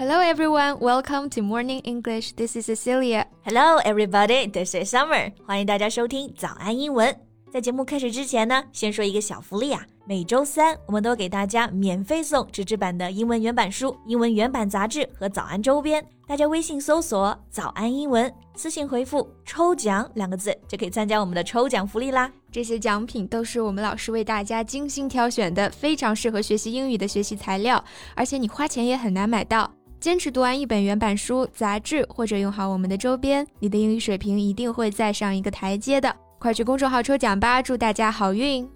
Hello everyone, welcome to Morning English. This is Cecilia. Hello everybody, this is Summer. 欢迎大家收听早安英文。在节目开始之前呢，先说一个小福利啊！每周三我们都给大家免费送纸质版的英文原版书、英文原版杂志和早安周边。大家微信搜索“早安英文”，私信回复“抽奖”两个字，就可以参加我们的抽奖福利啦！这些奖品都是我们老师为大家精心挑选的，非常适合学习英语的学习材料，而且你花钱也很难买到。坚持读完一本原版书、杂志，或者用好我们的周边，你的英语水平一定会再上一个台阶的。快去公众号抽奖吧，祝大家好运！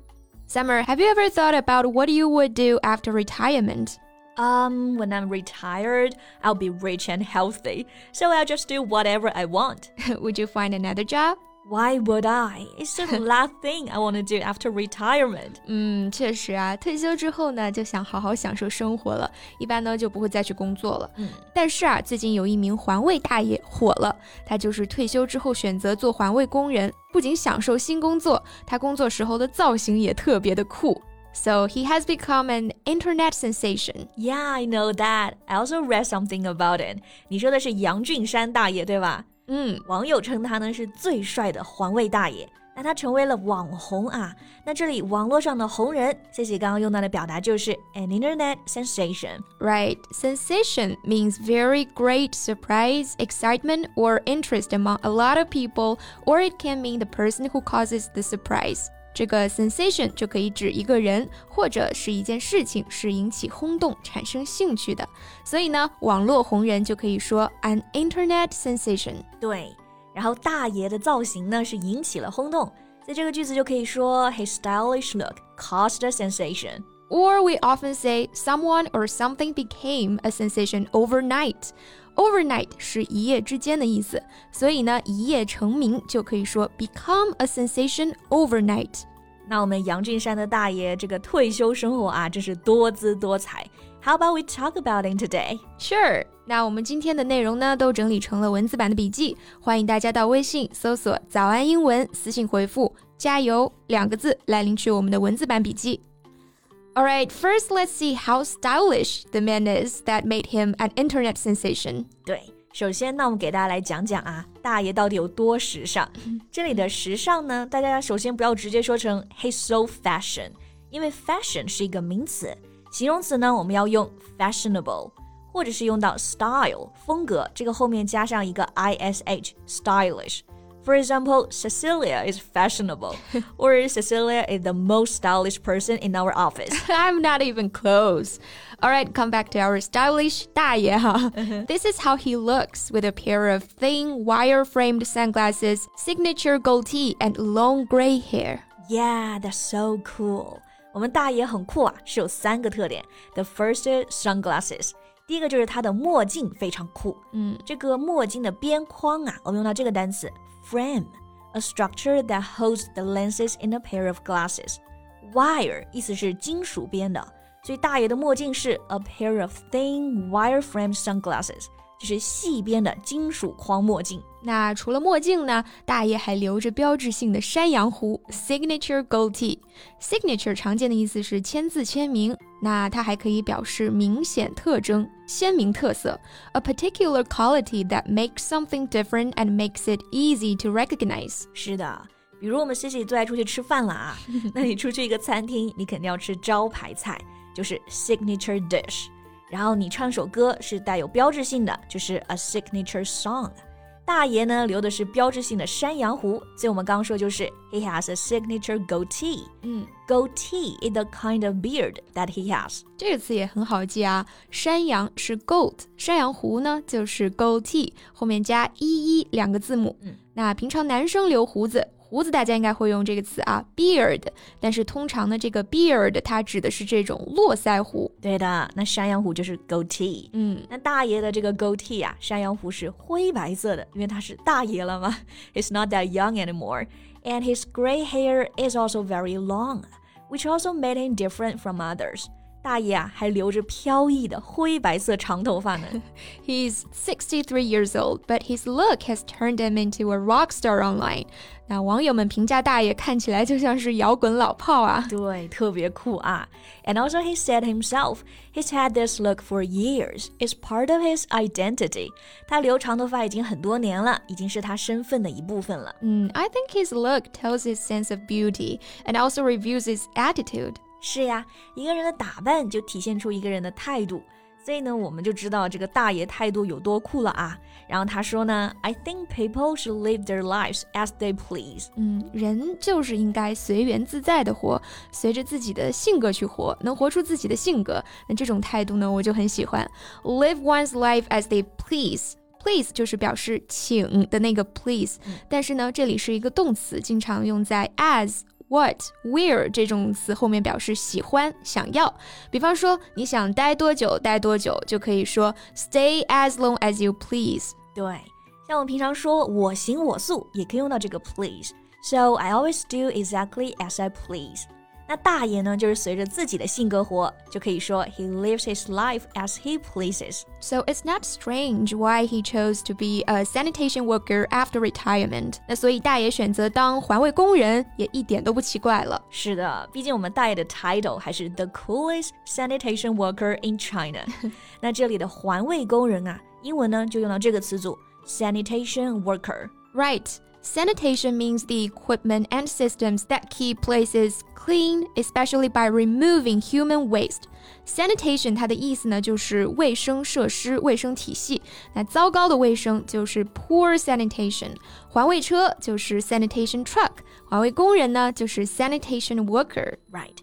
Summer, have you ever thought about what you would do after retirement? Um, when I'm retired, I'll be rich and healthy, so I'll just do whatever I want. would you find another job? Why would I? It's the last thing I want to do after retirement. 嗯，确实啊，退休之后呢，就想好好享受生活了，一般呢就不会再去工作了。嗯，但是啊，最近有一名环卫大爷火了，他就是退休之后选择做环卫工人，不仅享受新工作，他工作时候的造型也特别的酷。So he has become an internet sensation. Yeah, I know that. I also read something about it. 你说的是杨俊山大爷对吧？ 嗯，网友称他呢是最帅的环卫大爷。那他成为了网红啊！那这里网络上的红人，西西刚刚用到的表达就是 an internet sensation。Right, sensation means very great surprise, excitement, or interest among a lot of people, or it can mean the person who causes the surprise. 这个 sensation 就可以指一个人或者是一件事情是引起轰动、产生兴趣的。所以呢，网络红人就可以说 an internet sensation。对，然后大爷的造型呢是引起了轰动，在这个句子就可以说 his stylish look caused a sensation。Or we often say someone or something became a sensation overnight. Overnight 是一夜之间的意思，所以呢，一夜成名就可以说 become a sensation overnight。那我们杨俊山的大爷这个退休生活啊，真是多姿多彩。How about we talk about it today? Sure。那我们今天的内容呢，都整理成了文字版的笔记，欢迎大家到微信搜索“早安英文”，私信回复“加油”两个字来领取我们的文字版笔记。 Alright, first let's see how stylish the man is that made him an internet sensation. 对，首先呢，我们给大家来讲讲啊，大爷到底有多时尚。这里的时尚呢，大家首先不要直接说成 he's so fashion，因为 fashion 是一个名词，形容词呢我们要用 fashionable，或者是用到 style 风格，这个后面加上一个 ish stylish。 for example, Cecilia is fashionable, or Cecilia is the most stylish person in our office. I'm not even close. All right, come back to our stylish 大爷哈. this is how he looks with a pair of thin, wire-framed sunglasses, signature goatee, and long gray hair. Yeah, that's so cool. 我们大爷很酷啊，是有三个特点。The first is sunglasses. 第一个就是它的墨镜非常酷，嗯，这个墨镜的边框啊，我们用到这个单词 frame, a structure that holds the lenses in a pair of glasses. Wire 意思是金属边的，所以大爷的墨镜是 a pair of thin wire-framed sunglasses，就是细边的金属框墨镜。那除了墨镜呢，大爷还留着标志性的山羊胡 （signature goatee）。signature 常见的意思是签字、签名，那它还可以表示明显特征、鲜明特色，a particular quality that makes something different and makes it easy to recognize。是的，比如我们西西最爱出去吃饭了啊，那你出去一个餐厅，你肯定要吃招牌菜，就是 signature dish。然后你唱首歌是带有标志性的，就是 a signature song。大爷呢留的是标志性的山羊胡，所以我们刚刚说就是 he has a signature goatee。嗯，goatee is the kind of beard that he has。这个词也很好记啊，山羊是 goat，山羊胡呢就是 goatee，后面加一一两个字母。嗯，那平常男生留胡子。胡子大家应该会用这个词啊，beard。但是通常呢，这个 beard 它指的是这种络腮胡。对的，那山羊胡就是 goatee。嗯，那大爷的这个 goatee 啊，山羊胡是灰白色的，因为他是大爷了嘛。He's not that young anymore, and his gray hair is also very long, which also made him different from others. 大爷啊，还留着飘逸的灰白色长头发呢。He's 63 years old, but his look has turned him into a rock star online. 那网友们评价大爷看起来就像是摇滚老炮啊。对，特别酷啊。And also he said himself, he's had this look for years. It's part of his identity. 他留长头发已经很多年了，已经是他身份的一部分了。嗯，I think his look tells his sense of beauty and also reveals his attitude. 是呀，一个人的打扮就体现出一个人的态度，所以呢，我们就知道这个大爷态度有多酷了啊。然后他说呢，I think people should live their lives as they please。嗯，人就是应该随缘自在的活，随着自己的性格去活，能活出自己的性格。那这种态度呢，我就很喜欢。Live one's life as they please。Please 就是表示请的那个 please，但是呢，这里是一个动词，经常用在 as。what、where 这种词后面表示喜欢、想要。比方说，你想待多久，待多久，就可以说 stay as long as you please。对，像我们平常说我行我素，也可以用到这个 please。So I always do exactly as I please. 那大爷呢，就是随着自己的性格活，就可以说 he lives his life as he pleases. So it's not strange why he chose to be a sanitation worker after retirement. 那所以大爷选择当环卫工人也一点都不奇怪了。是的，毕竟我们大爷的 title 还是 the coolest sanitation worker in China. 那这里的环卫工人啊，英文呢就用到这个词组 sanitation worker. Right. Sanitation means the equipment and systems that keep places clean, especially by removing human waste. Sanitation 它的意思呢就是卫生设施、卫生体系。那糟糕的卫生就是 poor sanitation，环卫车就是 sanitation truck，环卫工人呢就是 sanitation worker。Right.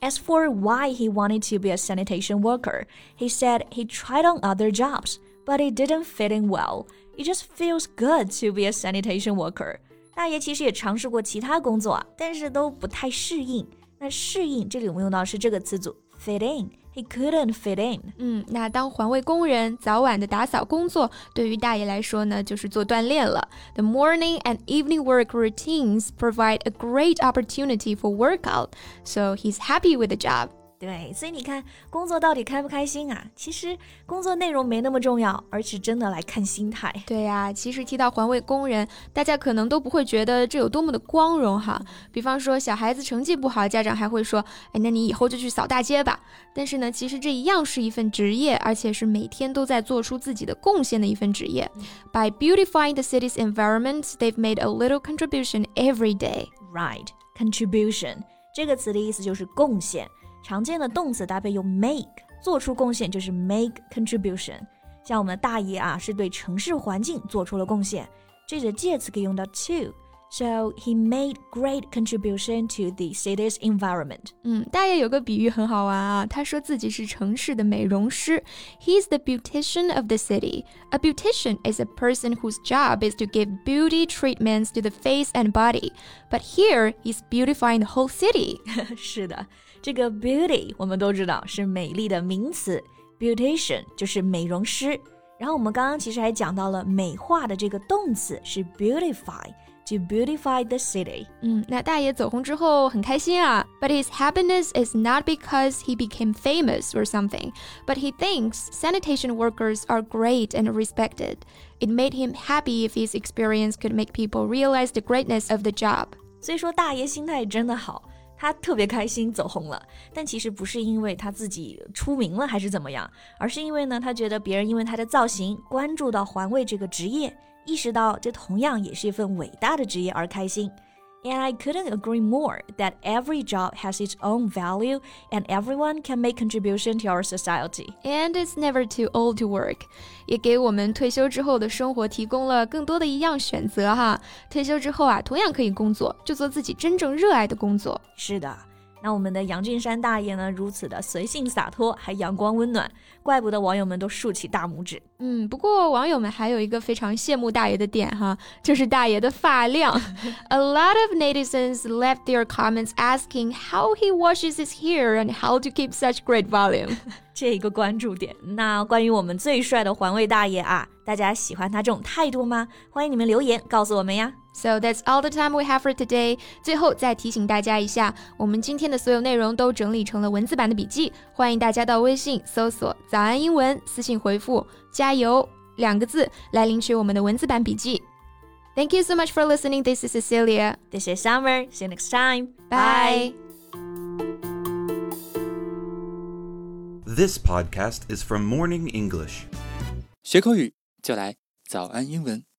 As for why he wanted to be a sanitation worker, he said he tried on other jobs, but it didn't fit in well. It just feels good to be a sanitation worker。大爷其实也尝试过其他工作啊，但是都不太适应。那适应这里我们用到是这个词组 fit in。He couldn't fit in。嗯，那当环卫工人，早晚的打扫工作，对于大爷来说呢，就是做锻炼了。The morning and evening work routines provide a great opportunity for workout, so he's happy with the job. 对，所以你看，工作到底开不开心啊？其实工作内容没那么重要，而是真的来看心态。对呀，其实提到环卫工人，大家可能都不会觉得这有多么的光荣哈。比方说，小孩子成绩不好，家长还会说：“哎，那你以后就去扫大街吧。”但是呢，其实这一样是一份职业，而且是每天都在做出自己的贡献的一份职业。By beautifying the city's environment, they've made a little contribution every day. Right, contribution 这个词的意思就是贡献。常见的动词搭配用 make，做出贡献就是 make contribution。像我们的大爷啊，是对城市环境做出了贡献，这里的介词可以用到 to。So he made great contribution to the city's environment. 嗯，大爷有个比喻很好玩啊，他说自己是城市的美容师。He's the beautician of the city. A beautician is a person whose job is to give beauty treatments to the face and body. But here, he's beautifying the whole city. 是的。这个 beauty 我们都知道是美丽的名词，beautician 就是美容师。然后我们刚刚其实还讲到了美化的这个动词是 beautify。 To beautify the city，嗯，那大爷走红之后很开心啊。But his happiness is not because he became famous or something, but he thinks sanitation workers are great and respected. It made him happy if his experience could make people realize the greatness of the job. 所以说大爷心态真的好。他特别开心走红了，但其实不是因为他自己出名了还是怎么样，而是因为呢，他觉得别人因为他的造型关注到环卫这个职业， 意识到这同样也是一份伟大的职业而开心。And I couldn't agree more that every job has its own value and everyone can make contribution to our society. And it's never too old to work. 也给我们退休之后的生活提供了更多的一样选择哈。退休之后啊，同样可以工作，就做自己真正热爱的工作。是的。 那我们的杨俊山大爷呢，如此的随性洒脱，还阳光温暖，怪不得网友们都竖起大拇指。嗯，不过网友们还有一个非常羡慕大爷的点哈，就是大爷的发量。A lot of netizens left their comments asking how he washes his hair and how to keep such great volume。这一个关注点。那关于我们最帅的环卫大爷啊，大家喜欢他这种态度吗？欢迎你们留言告诉我们呀。So that's all the time we have for today. 最后再提醒大家一下，我们今天的所有内容都整理成了文字版的笔记，欢迎大家到微信搜索“早安英文”，私信回复“加油”两个字来领取我们的文字版笔记。Thank you so much for listening. This is Cecilia. This is Summer. See you next time. Bye. This podcast is from Morning English. 学口语就来早安英文。